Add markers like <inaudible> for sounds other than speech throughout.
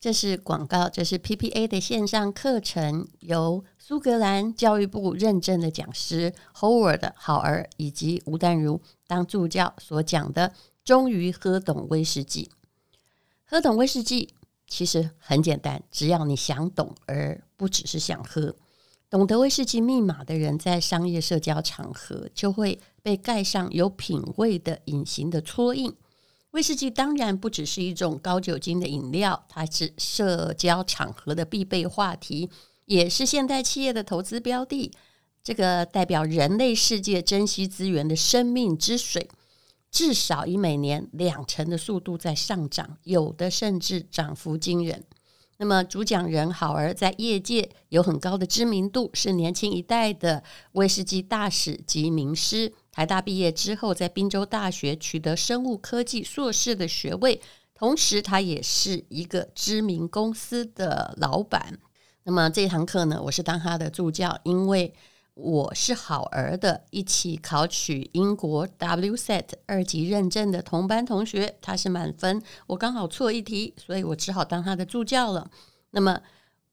这是广告，这是 PPA 的线上课程，由苏格兰教育部认证的讲师 Howard 好儿以及吴淡如当助教所讲的。终于喝懂威士忌，喝懂威士忌其实很简单，只要你想懂，而不只是想喝。懂得威士忌密码的人，在商业社交场合就会被盖上有品味的隐形的戳印。威士忌当然不只是一种高酒精的饮料，它是社交场合的必备话题，也是现代企业的投资标的。这个代表人类世界珍惜资源的生命之水，至少以每年两成的速度在上涨，有的甚至涨幅惊人。那么主讲人好儿在业界有很高的知名度，是年轻一代的威士忌大使及名师。台大毕业之后，在宾州大学取得生物科技硕士的学位，同时他也是一个知名公司的老板。那么这堂课呢，我是当他的助教，因为我是好儿的一起考取英国 WSET 二级认证的同班同学，他是满分，我刚好错一题，所以我只好当他的助教了。那么。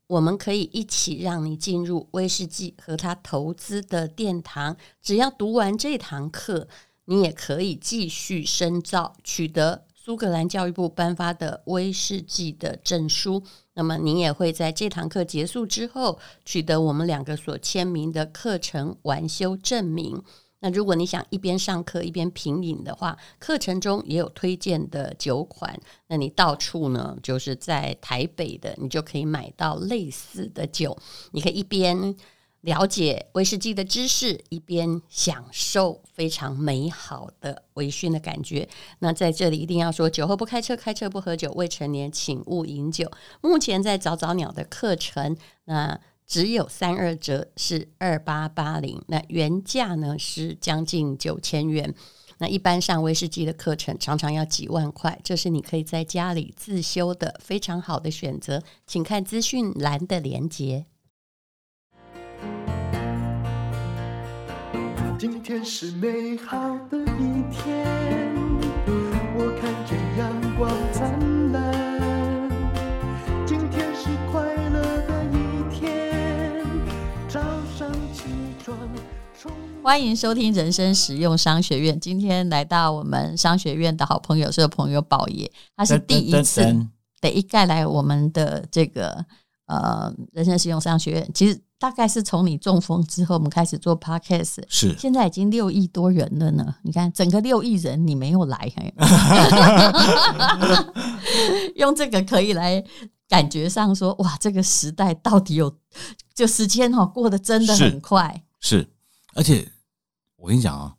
我们可以一起让你进入威士忌和他投资的殿堂。只要读完这堂课，你也可以继续深造，取得苏格兰教育部颁发的威士忌的证书。那么，你也会在这堂课结束之后，取得我们两个所签名的课程完修证明。那如果你想一边上课一边品饮的话，课程中也有推荐的酒款。那你到处呢，就是在台北的，你就可以买到类似的酒。你可以一边了解威士忌的知识，一边享受非常美好的微醺的感觉。那在这里一定要说：酒后不开车，开车不喝酒，未成年请勿饮酒。目前在早早鸟的课程，那。只有三二折，是二八八零。那原价呢是将近九千元。那一般上威士忌的课程常常要几万块，这是你可以在家里自修的非常好的选择。请看资讯栏的连接。今天是美好的一天，欢迎收听人生实用商学院。今天来到我们商学院的好朋友是个朋友宝爷，他是第一次第一概来我们的这个呃人生实用商学院。其实大概是从你中风之后，我们开始做 podcast，是现在已经六亿多人了呢。你看整个六亿人，你没有来，<laughs> 用这个可以来感觉上说，哇，这个时代到底有就时间哈过得真的很快，是，是而且。我跟你讲啊，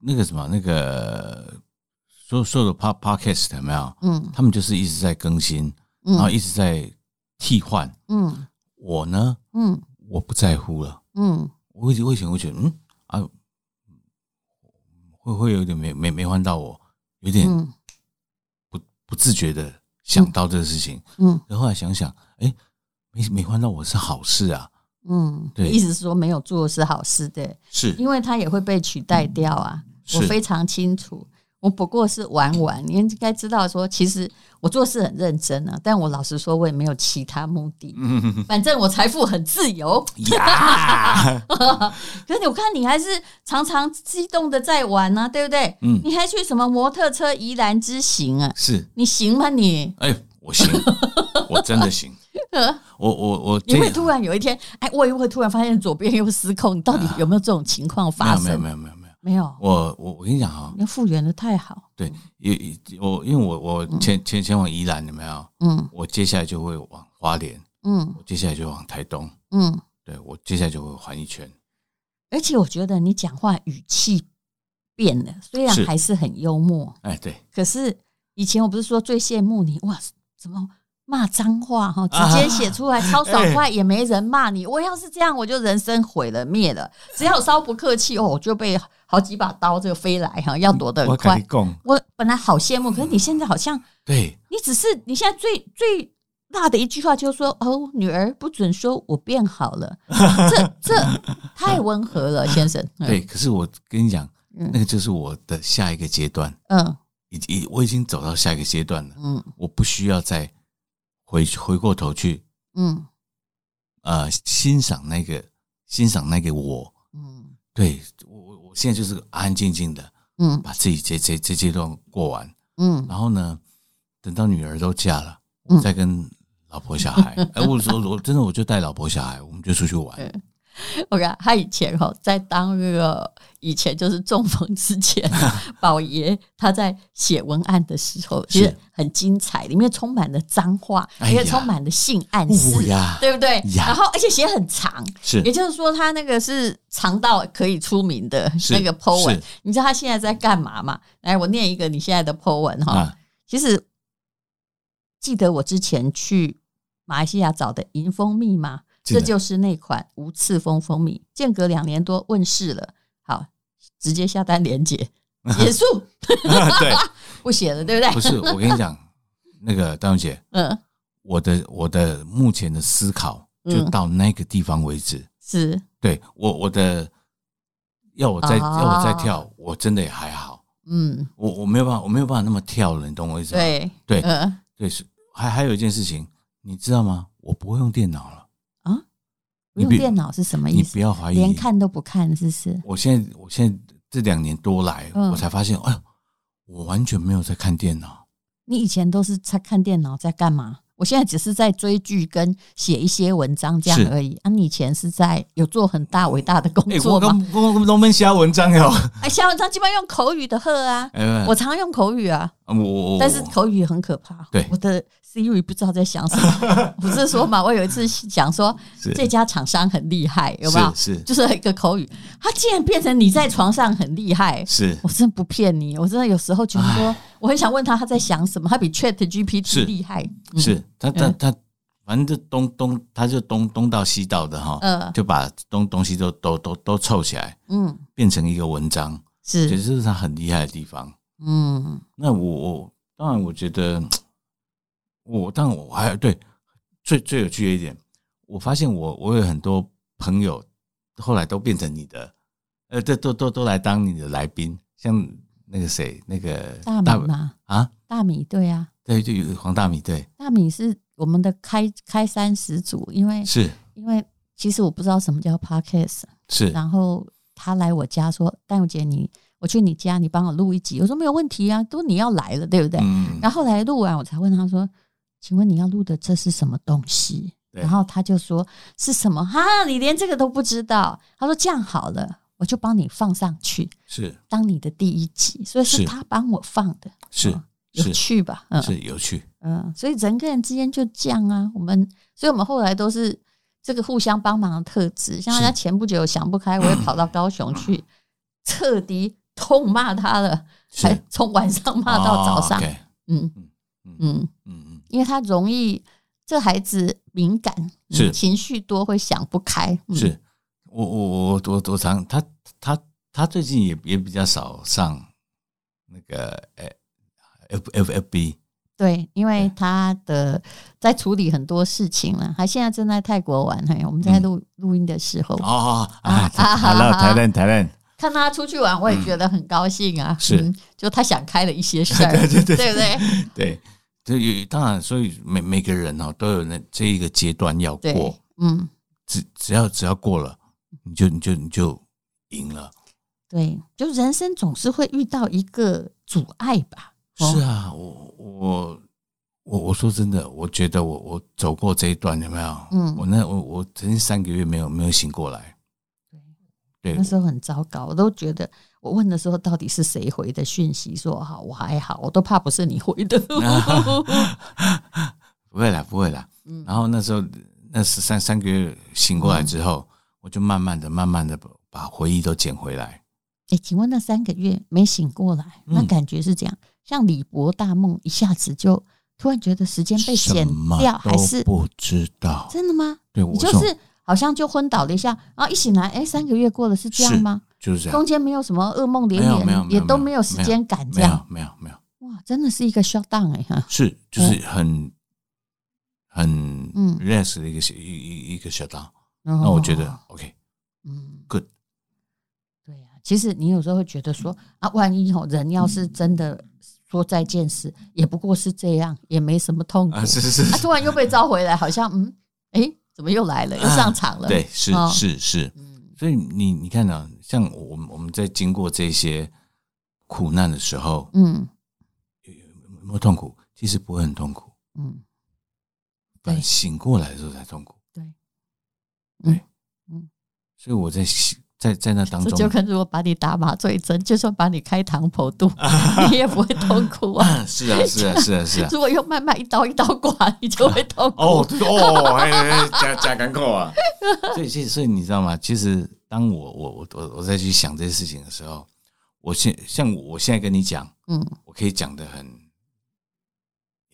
那个什么，那个所有所有的 podcast 有没有？嗯，他们就是一直在更新，嗯、然后一直在替换。嗯，我呢，嗯，我不在乎了。嗯，我以我以前会觉得，嗯啊，会会有点没没没换到我，有点不不自觉的想到这个事情。嗯，然后后来想想，哎，没没换到我是好事啊。嗯，对，意思是说没有做是好事的，是因为它也会被取代掉啊。我非常清楚，我不过是玩玩。你应该知道说，其实我做事很认真啊，但我老实说，我也没有其他目的。反正我财富很自由。呀，<laughs> 可是我看你还是常常激动的在玩啊，对不对？嗯，你还去什么摩托车宜兰之行啊？是你行吗你？哎，我行，<laughs> 我真的行。我 <laughs> 我我，你会突然有一天，哎，我也会突然发现左边又失控，你到底有没有这种情况发生？没有没有没有没有没有。我我我跟你讲哈，你复原的太好。对，因我因为我我前前前往宜兰有没有？嗯，我接下来就会往花莲，嗯，我接下来就往台东，嗯，对我接下来就会环一圈。而且我觉得你讲话语气变了，虽然还是很幽默，哎对，可是以前我不是说最羡慕你哇，怎么？骂脏话哈，直接写出来超爽快，也没人骂你。我要是这样，我就人生毁了灭了。只要稍不客气哦，就被好几把刀这个飞来哈，要躲得很快。我本来好羡慕，可是你现在好像 <laughs> 对，你只是你现在最最辣的一句话就是说哦，女儿不准说我变好了，<laughs> 这这太温和了，先生。对，可是我跟你讲，那个就是我的下一个阶段。嗯，已已我已经走到下一个阶段了。嗯，我不需要再。回回过头去，嗯，呃，欣赏那个欣赏那个我，嗯，对我我我现在就是安安静静的，嗯，把自己这这这阶段过完，嗯，然后呢，等到女儿都嫁了，我再跟老婆小孩，哎，我说我真的我就带老婆小孩，我们就出去玩。<laughs> 我看他以前哈在当那个以前就是中风之前，<laughs> 宝爷他在写文案的时候其实很精彩，里面充满了脏话，里面充满了性暗示，对不对？然后而且写很长，是也就是说他那个是长到可以出名的那个 po 文。你知道他现在在干嘛吗？来，我念一个你现在的 po 文哈。其实记得我之前去马来西亚找的迎风密码。这就是那款无刺蜂蜂蜜，间隔两年多问世了。好，直接下单连结 <laughs> 结束。对，<laughs> 不写了，对不对？不是，我跟你讲，<laughs> 那个丹如姐，嗯，我的我的目前的思考就到那个地方为止。嗯、是，对我我的要我再要我再跳，我真的也还好。嗯，我我没有办法，我没有办法那么跳了，你懂我意思吗？对对，嗯，对是。还还有一件事情，你知道吗？我不会用电脑了。用电脑是什么意思？你不要怀疑，连看都不看，是不是？我现在，我现在这两年多来，我才发现，哎呦，我完全没有在看电脑。你以前都是在看电脑，在干嘛？我现在只是在追剧跟写一些文章这样而已。啊，你以前是在有做很大伟大的工作吗？我我我都没写文章哟。哎，写文章基本上用口语的喝啊。我常用口语啊。我但是口语很可怕。对，我的。Siri 不知道在想什么，<laughs> 不是说嘛？我有一次讲说这家厂商很厉害，有没有？是，就是一个口语，它竟然变成你在床上很厉害。是，我真的不骗你，我真的有时候觉得说，我很想问他他在想什么，他比 Chat GPT 厉害。是他他他，反正就东东，他就东东到西到的哈，就把东东西都都都都凑起来，嗯，变成一个文章，是，这是他很厉害的地方。嗯，那我我当然我觉得。我，但我还对最最有趣的一点，我发现我我有很多朋友后来都变成你的，呃，都都都都来当你的来宾，像那个谁，那个大米嘛？啊，大米对啊，对，就有黄大米对，大米是我们的开开山始祖，因为是因为其实我不知道什么叫 podcast，是，然后他来我家说，丹如姐你。我去你家，你帮我录一集，我说没有问题啊，都你要来了，对不对？嗯、然后后来录完，我才问他说。请问你要录的这是什么东西？然后他就说是什么？哈，你连这个都不知道。他说这样好了，我就帮你放上去，是当你的第一集，所以是他帮我放的，是有趣吧？嗯，是有趣，嗯，所以人跟人之间就这样啊。我们，所以我们后来都是这个互相帮忙的特质。像他前不久想不开，我也跑到高雄去，<clears throat> 彻底痛骂他了，还从晚上骂到早上。嗯嗯嗯嗯。因为他容易，这孩子敏感，是情绪多，会想不开。是我我我我我常他他他最近也也比较少上那个呃 F F F B。对，因为他的在处理很多事情了，他现在正在泰国玩。嘿，我们在录录音的时候，哦啊，好了，台湾台湾，看他出去玩，我也觉得很高兴啊。是，就他想开了一些事儿，<laughs> 对对对，对不对？<laughs> 对。所以当然，所以每每个人哦都有那这一个阶段要过，嗯，只只要只要过了，你就你就你就赢了。对，就人生总是会遇到一个阻碍吧。是啊，我我我我说真的，我觉得我我走过这一段有没有？嗯，我那我我曾经三个月没有没有醒过来。对，那时候很糟糕，我都觉得。我问的时候，到底是谁回的讯息？说好，我还好，我都怕不是你回的。<laughs> <laughs> 不会啦，不会啦。然后那时候，那十三三个月醒过来之后，我就慢慢的、慢慢的把回忆都捡回来。哎，请问那三个月没醒过来，那感觉是这样？像李博大梦，一下子就突然觉得时间被剪掉，还是不知道？真的吗？对，我就是好像就昏倒了一下，然后一醒来，哎，三个月过了，是这样吗？就是这样，中间没有什么噩梦连连，也都没有时间感，这样。没有没有哇，真的是一个 shutdown 哎哈，是就是很很嗯。rest 的一个一一一个 shutdown，那我觉得 OK，嗯，good，对呀，其实你有时候会觉得说啊，万一吼人要是真的说再见时，也不过是这样，也没什么痛苦。啊，是是是，他突然又被召回来，好像嗯，哎，怎么又来了？又上场了？啊、对，是是是。所以你你看呢、啊？像我们我们在经过这些苦难的时候，嗯，有没有痛苦？其实不会很痛苦，嗯，对，醒过来的时候才痛苦，对，对，嗯，所以我在醒。在在那当中，就跟如果把你打麻醉针，就算把你开膛破肚，<laughs> 你也不会痛苦啊。<laughs> 是啊，是啊，是啊，是啊。如果用慢慢一刀一刀刮，你就会痛苦。哦哦，哎哎，加加干扣啊！<laughs> 所以，所以，所以你知道吗？其实，当我我我我我再去想这些事情的时候，我现像我现在跟你讲，嗯，我可以讲的很，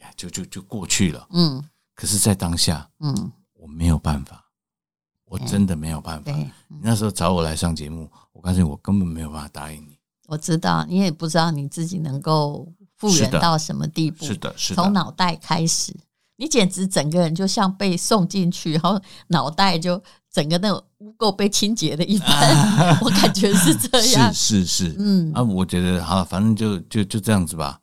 呀，就就就过去了，嗯。可是，在当下，嗯，我没有办法。我真的没有办法。你那时候找我来上节目，我告诉你，我根本没有办法答应你。我知道，你也不知道你自己能够复原到什么地步。是的，是的。从脑袋开始，你简直整个人就像被送进去，然后脑袋就整个那种污垢被清洁的一般。<laughs> 我感觉是这样。是是是，嗯啊，我觉得好，反正就就就这样子吧。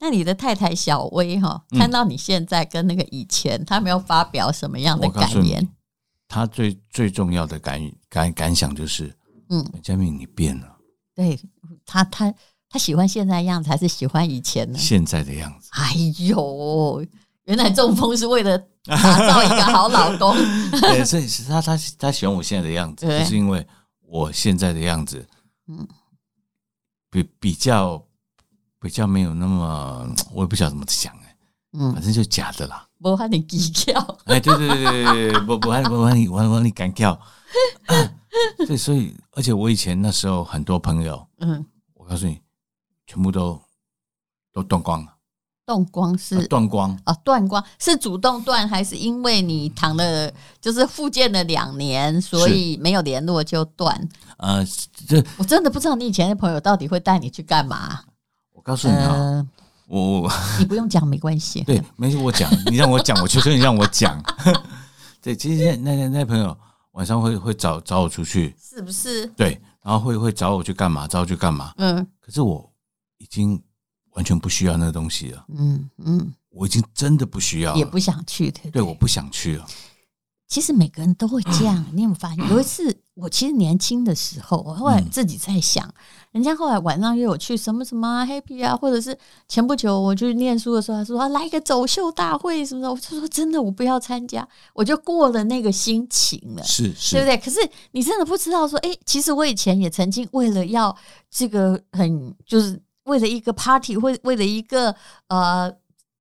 那你的太太小薇哈，看到你现在跟那个以前，他没有发表什么样的感言？他最最重要的感感感想就是，嗯，佳敏你变了。对他，他他喜欢现在样子，还是喜欢以前呢？现在的样子。哎呦，原来中风是为了打造一个好老公。<laughs> 对，所以是他他他喜欢我现在的样子，对就是因为我现在的样子，嗯，比比较比较没有那么，我也不晓得怎么讲哎，嗯，反正就假的啦。不喊你低调，哎，对对对对对，不不喊不喊你，我我你敢跳，<coughs> 对，所以而且我以前那时候很多朋友，嗯，我告诉你，全部都都断光了，断光是？断光。啊，断光。是主动断还是因为你躺了就是复健了两年，所以没有联络就断？呃，这我真的不知道你以前的朋友到底会带你去干嘛。我告诉你啊。我我你不用讲没关系，对，没事我讲，你让我讲，我就说你让我讲。<laughs> 对，其实那那那朋友晚上会会找找我出去，是不是？对，然后会会找我去干嘛？找我去干嘛？嗯，可是我已经完全不需要那个东西了。嗯嗯，我已经真的不需要，也不想去的。对，我不想去了。其实每个人都会这样，你有没有发现？有一次，我其实年轻的时候，我后来自己在想，人家后来晚上约我去什么什么 happy 啊，或者是前不久我去念书的时候，他说啊来一个走秀大会什么的，我就说真的，我不要参加，我就过了那个心情了，是是，对不对？可是你真的不知道说，哎，其实我以前也曾经为了要这个很，就是为了一个 party，为为了一个呃。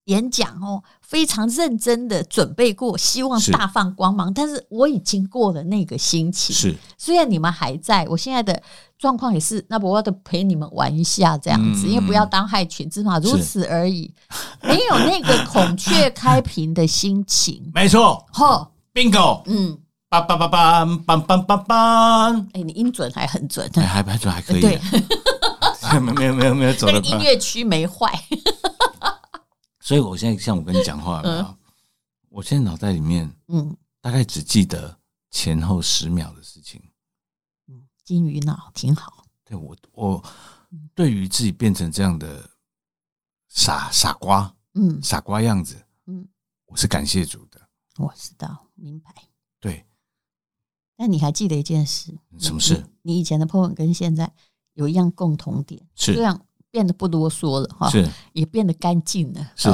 演讲哦，非常认真的准备过，希望大放光芒。是，但是我已经过了那个心情。是，虽然你们还在，我现在的状况也是，那我要陪你们玩一下这样子，嗯、因为不要当害群之马，如此而已。是没有那个孔雀开屏的心情。<laughs> 没错，嚯，bingo，嗯，梆梆梆梆梆梆梆梆。哎，你音准还很准，还还还准，还可以。对，<laughs> 没有没有没有没有走的。音乐区没坏。所以，我现在像我跟你讲话有没有，嗯、我现在脑袋里面，嗯，大概只记得前后十秒的事情。嗯，金鱼脑挺好。对我，我对于自己变成这样的傻傻瓜，嗯，傻瓜样子，嗯，我是感谢主的。我知道，明白。对。但你还记得一件事？什么事？你，你以前的 po 文跟现在有一样共同点，是这样。变得不啰嗦了哈，是也变得干净了，是。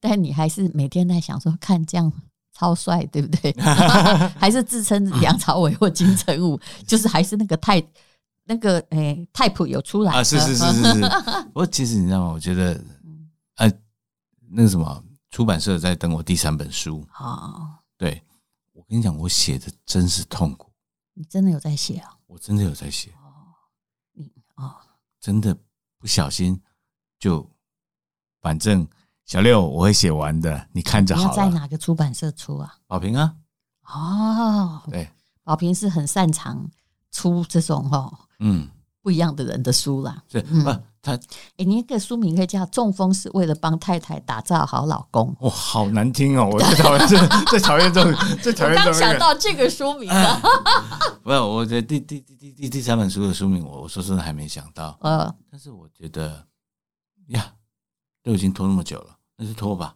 但你还是每天在想说，看这样超帅，对不对？<laughs> 还是自称梁朝伟或金城武，就是还是那个太那个诶，type 有出来啊？是是是是是。<laughs> 不过其实你知道吗？我觉得，呃，那个什么出版社在等我第三本书啊。对，我跟你讲，我写的真是痛苦。你真的有在写啊？我真的有在写哦。你哦，真的。不小心就，反正小六我会写完的，你看着好。你要在哪个出版社出啊？宝瓶啊。哦，对，宝瓶是很擅长出这种哦，嗯，不一样的人的书啦。是，啊，他，哎，你一个书名可以叫《中风是为了帮太太打造好老公》。哇，好难听哦！我最讨厌这，<laughs> 最讨厌这种，最讨厌这种。我刚想到这个书名了。<laughs> 不是，我觉得第第第第第第三本书的书名，我我说真的还没想到。呃，但是我觉得呀，都已经拖那么久了，那就拖吧。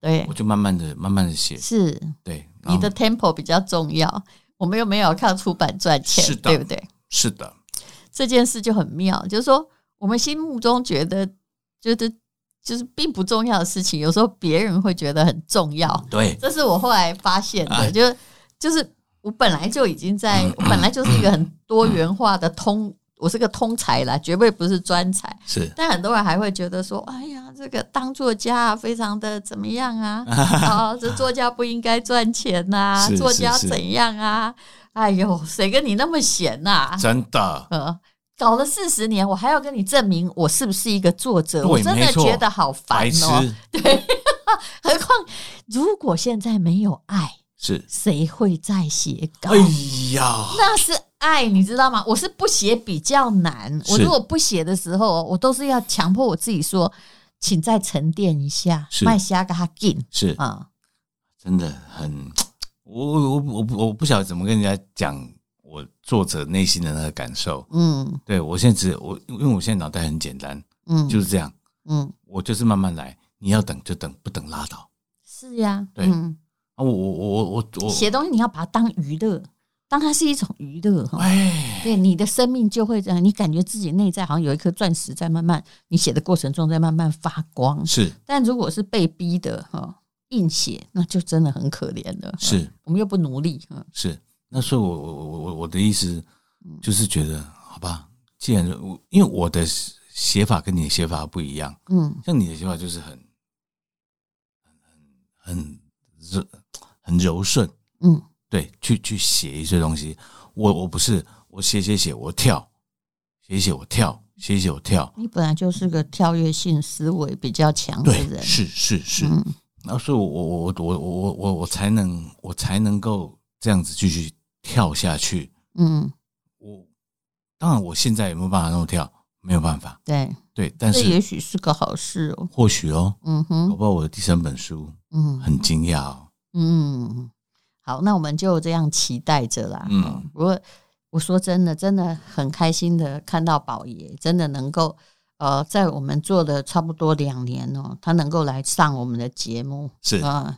对，我就慢慢的、慢慢的写。是，对，你的 tempo 比较重要。我们又没有靠出版赚钱，是的，对不对？是的，这件事就很妙，就是说，我们心目中觉得觉得就是并不重要的事情，有时候别人会觉得很重要。对，这是我后来发现的，就是就是我本来就已经在，我本来就是一个很多元化的通。我是个通才啦，绝对不是专才。是，但很多人还会觉得说：“哎呀，这个当作家非常的怎么样啊？啊，<laughs> 这作家不应该赚钱呐、啊？作家怎样啊？哎呦，谁跟你那么闲呐、啊？真的，呃，搞了四十年，我还要跟你证明我是不是一个作者？我真的觉得好烦哦。<laughs> 对，<laughs> 何况如果现在没有爱，是谁会再写稿？哎呀，那是。爱你知道吗？我是不写比较难。我如果不写的时候，我都是要强迫我自己说，请再沉淀一下，慢下个哈劲。是啊，真的很，我我我我不晓得怎么跟人家讲我作者内心的那个感受。嗯，对我现在只我因为我现在脑袋很简单，嗯，就是这样，嗯，我就是慢慢来，你要等就等，不等拉倒。是呀，对啊，我我我我我写东西你要把它当娱乐。当它是一种娱乐哈，对你的生命就会这样，你感觉自己内在好像有一颗钻石在慢慢，你写的过程中在慢慢发光。是，但如果是被逼的哈，硬写，那就真的很可怜了。是，我们又不努力。是，那所以我我我我我的意思就是觉得，好吧，既然我因为我的写法跟你的写法不一样，嗯，像你的写法就是很很很很柔很柔顺，嗯。对，去去写一些东西，我我不是我写写写我跳，写写我跳，写写我跳。你本来就是个跳跃性思维比较强的人，对，是是是。嗯、然后所以我我我我我我我才能我才能够这样子继续跳下去。嗯，我当然我现在有没有办法那么跳？没有办法。对对，但是也许是个好事哦。或许哦，嗯哼，包括我的第三本书，嗯，很惊讶哦，嗯。好，那我们就这样期待着啦。嗯，不过我说真的，真的很开心的看到宝爷真的能够呃，在我们做的差不多两年哦，他能够来上我们的节目，是啊，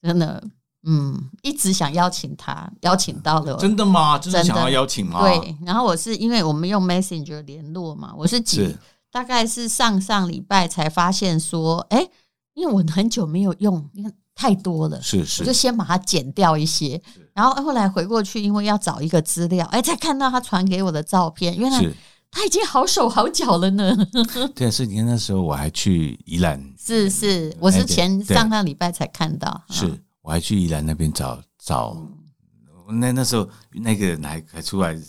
真的，嗯，一直想邀请他，邀请到了，真的吗？真的想要邀请吗？对，然后我是因为我们用 Messenger 联络嘛，我是几是大概是上上礼拜才发现说，哎，因为我很久没有用，你看。太多了，是是，我就先把它剪掉一些，然后后来回过去，因为要找一个资料，哎，才看到他传给我的照片，原来他已经好手好脚了呢。<laughs> 对，所以你看那时候我还去宜兰，是是，我是前上个礼拜才看到，是我还去宜兰那边找找，那那时候那个人还还出来就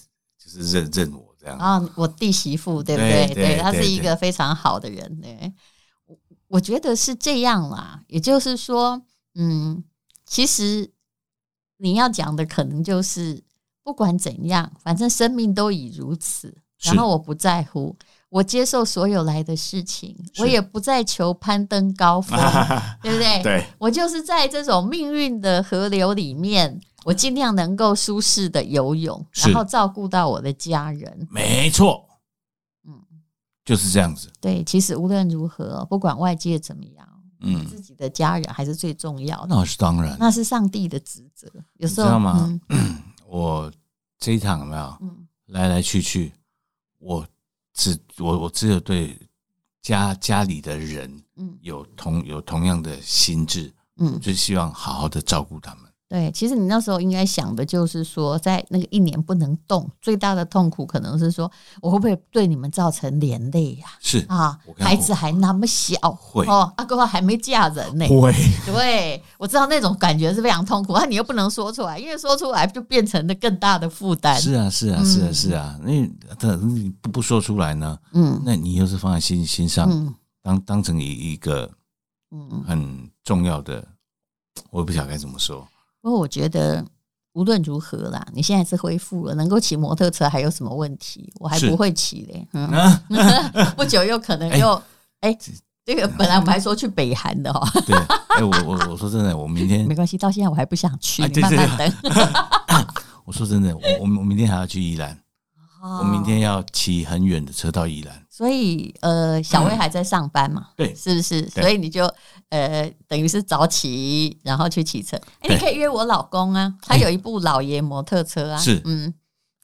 是认认我这样啊，我弟媳妇对不对？对，他是一个非常好的人，对，我我觉得是这样啦，也就是说。嗯，其实你要讲的可能就是，不管怎样，反正生命都已如此，然后我不在乎，我接受所有来的事情，我也不再求攀登高峰，<laughs> 对不对？对，我就是在这种命运的河流里面，我尽量能够舒适的游泳，然后照顾到我的家人。没错，嗯，就是这样子。对，其实无论如何，不管外界怎么样。嗯，自己的家人还是最重要的。那是当然，那是上帝的职责。有时候，知道吗？嗯、<clears throat> 我这一趟有没有？嗯、来来去去，我只我我只有对家家里的人，嗯，有同有同样的心智，嗯，就希望好好的照顾他们。对，其实你那时候应该想的就是说，在那个一年不能动，最大的痛苦可能是说，我会不会对你们造成连累呀？是啊，孩子还那么小，会哦，阿哥还没嫁人呢，会，对，我知道那种感觉是非常痛苦，那你又不能说出来，因为说出来就变成了更大的负担。是啊，是啊，是啊，是啊，那你不不说出来呢？嗯，那你又是放在心心上，当当成一一个嗯很重要的，我也不晓得该怎么说。不过我觉得无论如何啦，你现在是恢复了，能够骑摩托车还有什么问题？我还不会骑嘞，嗯，<laughs> 不久又可能又哎，这个本来我们还说去北韩的哈，对，哎，我我我说真的，我明天 <laughs> 没关系，到现在我还不想去，你慢慢等。<coughs> 我说真的，我我我明天还要去宜兰，我明天要骑很远的车到宜兰，所以呃，小薇还在上班嘛？对，是不是？所以你就呃，等于是早起，然后去骑车。哎，你可以约我老公啊，他有一部老爷摩托车啊，是嗯。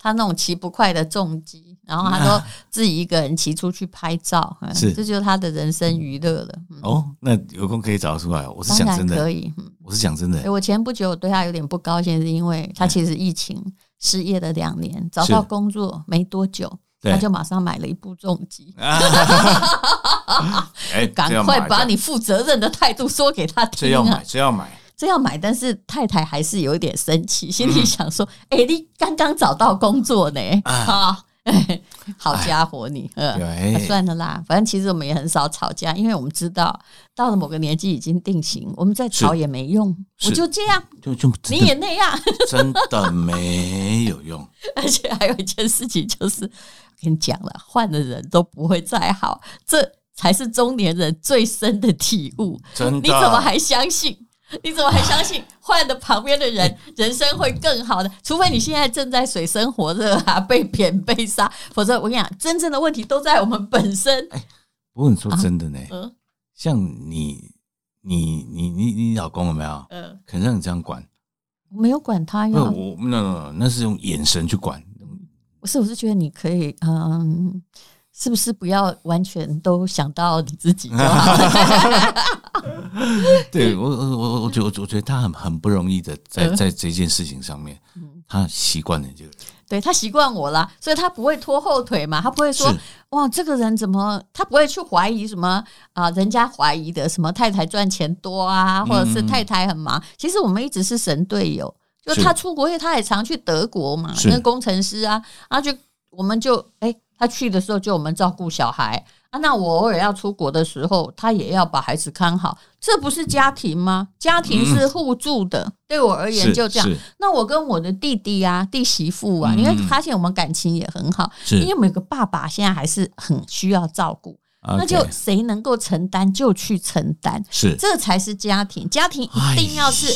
他那种骑不快的重机，然后他说自己一个人骑出去拍照，是，这就是他的人生娱乐了。哦，那有空可以找出来。我是讲真的，可以。我是讲真的。我前不久我对他有点不高兴，是因为他其实疫情失业了两年，找到工作没多久，他就马上买了一部重机。<laughs> 哎，赶快把你负责任的态度说给他听啊！这要买，这要买。这要买，但是太太还是有一点生气，心里想说：“哎、嗯欸，你刚刚找到工作呢，啊，<laughs> 好家伙你，你呃，啊、算了啦，反正其实我们也很少吵架，因为我们知道到了某个年纪已经定型，我们再吵也没用，我就这样，就就你也那样，<laughs> 真的没有用。而且还有一件事情，就是我跟你讲了，换的人都不会再好，这才是中年人最深的体悟。<laughs> 真的，你怎么还相信？”你怎么还相信 <laughs> 换的旁边的人人生会更好的？除非你现在正在水深火热啊，被贬被杀，否则我跟你讲，真正的问题都在我们本身。哎，不过你说真的呢，嗯，像你你你你你老公有没有？嗯，肯让你这样管？没有管他呀，我那那那是用眼神去管。不是，我是觉得你可以，嗯。是不是不要完全都想到你自己就好？<laughs> 对我，我我我觉得我觉得他很很不容易的，在在这件事情上面，他习惯了这个，对他习惯我了，所以他不会拖后腿嘛，他不会说哇，这个人怎么，他不会去怀疑什么啊，人家怀疑的什么太太赚钱多啊，或者是太太很忙。其实我们一直是神队友，就他出国，因为他也常去德国嘛，那工程师啊，然后就我们就哎。他去的时候就我们照顾小孩啊，那我偶尔要出国的时候，他也要把孩子看好，这不是家庭吗？家庭是互助的，嗯、对我而言就这样。那我跟我的弟弟啊、弟媳妇啊，你会发现我们感情也很好，因为每个爸爸现在还是很需要照顾，那就谁能够承担就去承担，是这才是家庭。家庭一定要是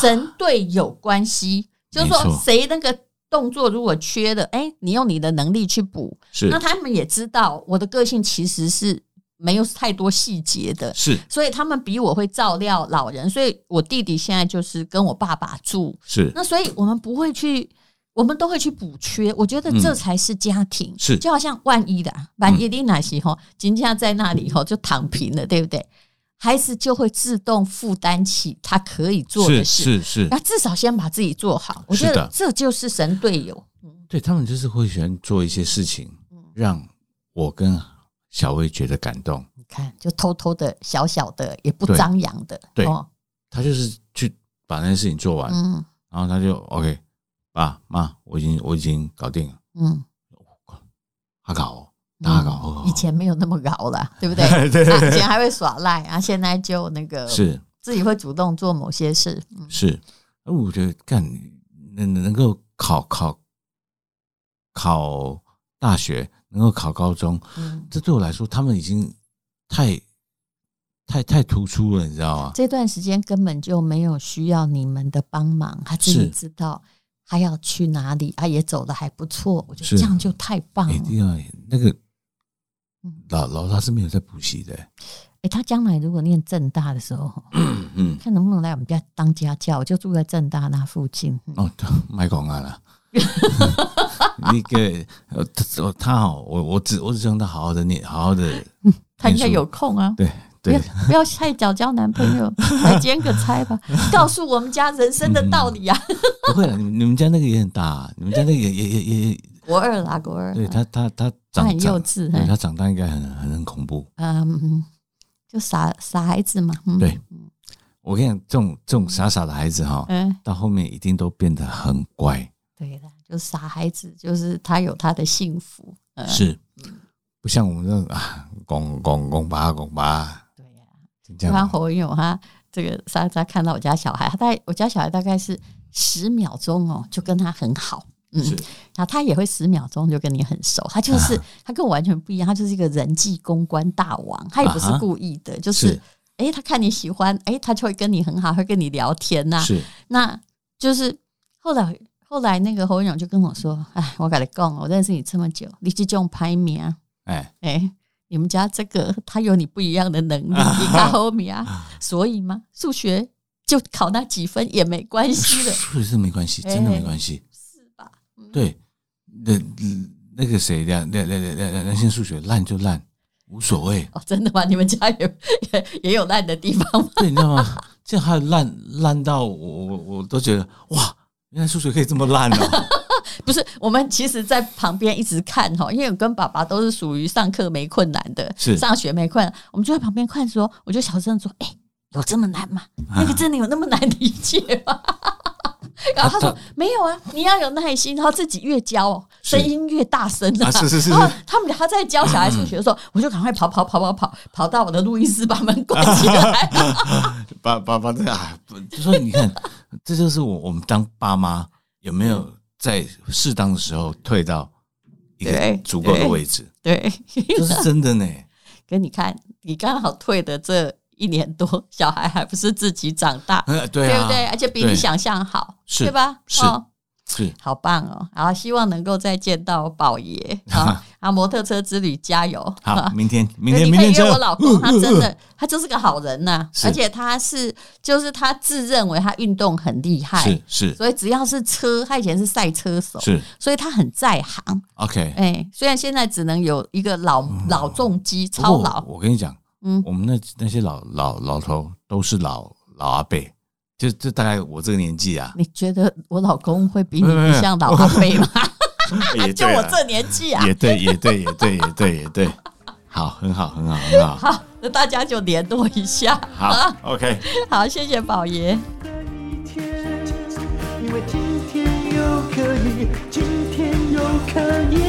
神队友关系，就是说谁那个。动作如果缺了，哎，你用你的能力去补，是。那他们也知道我的个性其实是没有太多细节的，是。所以他们比我会照料老人，所以我弟弟现在就是跟我爸爸住，是。那所以我们不会去，我们都会去补缺。我觉得这才是家庭，是。就好像万一的，万一的那时候今天在那里以后就躺平了，对不对？孩子就会自动负担起他可以做的事，是是，那至少先把自己做好。我觉得这就是神队友。对，他们就是会喜欢做一些事情，让我跟小薇觉得感动。你看，就偷偷的、小小的，也不张扬的。对，他就是去把那些事情做完，嗯，然后他就 OK，爸妈，我已经我已经搞定了，嗯，他搞。大搞，以前没有那么搞了，<laughs> 对不对？以前还会耍赖，然后现在就那个 <laughs> 是自己会主动做某些事。是，我觉得干能能够考考考大学，能够考高中，这对我来说，他们已经太太太突出了，你知道吗？这段时间根本就没有需要你们的帮忙，他自己知道他要去哪里，他也走的还不错。我觉得这样就太棒了。一定要那个。老老大是没有在补习的。哎，他将来如果念正大的时候，嗯，看能不能来我们家当家教，我就住在正大那附近。哦，卖广告了。<laughs> 那个，他他好，我我只我只希望他好好的念，好好的。他应该有空啊。对对，不要太早交男朋友，<laughs> 来兼个差吧，告诉我们家人生的道理啊。<laughs> 不会了，你你们家那个也很大，你们家那个也也也也。<laughs> 国二啦，国二。对他，他他长很幼稚，对他长大应该很很很恐怖。嗯，就傻傻孩子嘛。对，我跟你讲，这种这种傻傻的孩子哈，嗯，到后面一定都变得很乖。对的，就傻孩子，就是他有他的幸福。是，不像我们这种啊，拱拱拱吧拱吧。对呀，就像侯文勇哈，这个莎莎看到我家小孩，他大概我家小孩大概是十秒钟哦，就跟他很好。嗯，然后他也会十秒钟就跟你很熟，他就是他跟我完全不一样，他就是一个人际公关大王，他也不是故意的，就是哎，他看你喜欢，哎，他就会跟你很好，会跟你聊天呐。是，那就是后来后来那个侯文勇就跟我说，哎，我跟你讲，我认识你这么久，你这种排名，哎。哎，你们家这个他有你不一样的能力，你看后面啊，所以嘛，数学就考那几分也没关系的，数学是没关系，真的没关系，是吧？对，那那个谁，两两两两两两性数学烂就烂，无所谓哦，真的吗？你们家也也 <laughs> 也有烂的地方吗？对，你知道吗？这样还烂烂到我我我都觉得哇，原来数学可以这么烂哦。不是，我们其实，在旁边一直看哈，因为我跟爸爸都是属于上课没困难的，是上学没困难，我们就在旁边看说，我就小声说，哎、欸，有这么难吗？那个真的有那么难理解吗？<laughs> 然后他说没有啊，你要有耐心，然后自己越教，声音越大声啊，是是是。然后他们他在教小孩数学的时候，我就赶快跑跑跑跑跑跑到我的录音室，把门关起来，把把把这啊，就说你看，这就是我我们当爸妈有没有？在适当的时候退到一个足够的位置，对，这是真的呢。<laughs> 可你看，你刚好退的这一年多，小孩还不是自己长大，对，对不对？而且比你想象好，对吧？是。是，好棒哦！然后希望能够再见到宝爷 <laughs> 啊！啊，摩托车之旅加油！好，明天，明天，明天约我老公，他真的，他就是个好人呐！而且他是，就是他自认为他运动很厉害，是是，所以只要是车，他以前是赛车手，是，所以他很在行。OK，哎，虽然现在只能有一个老老重机超老，我跟你讲，嗯，我们那那些老老老头都是老老阿伯。就就大概我这个年纪啊，你觉得我老公会比你不像老阿伯吗？<laughs> 就我这年纪啊，也对，也对，也对，也对，也对，好，很好，很好，很好。好，那大家就联络一下。好，OK，好，谢谢宝爷。因为今天又可以，今天又可以。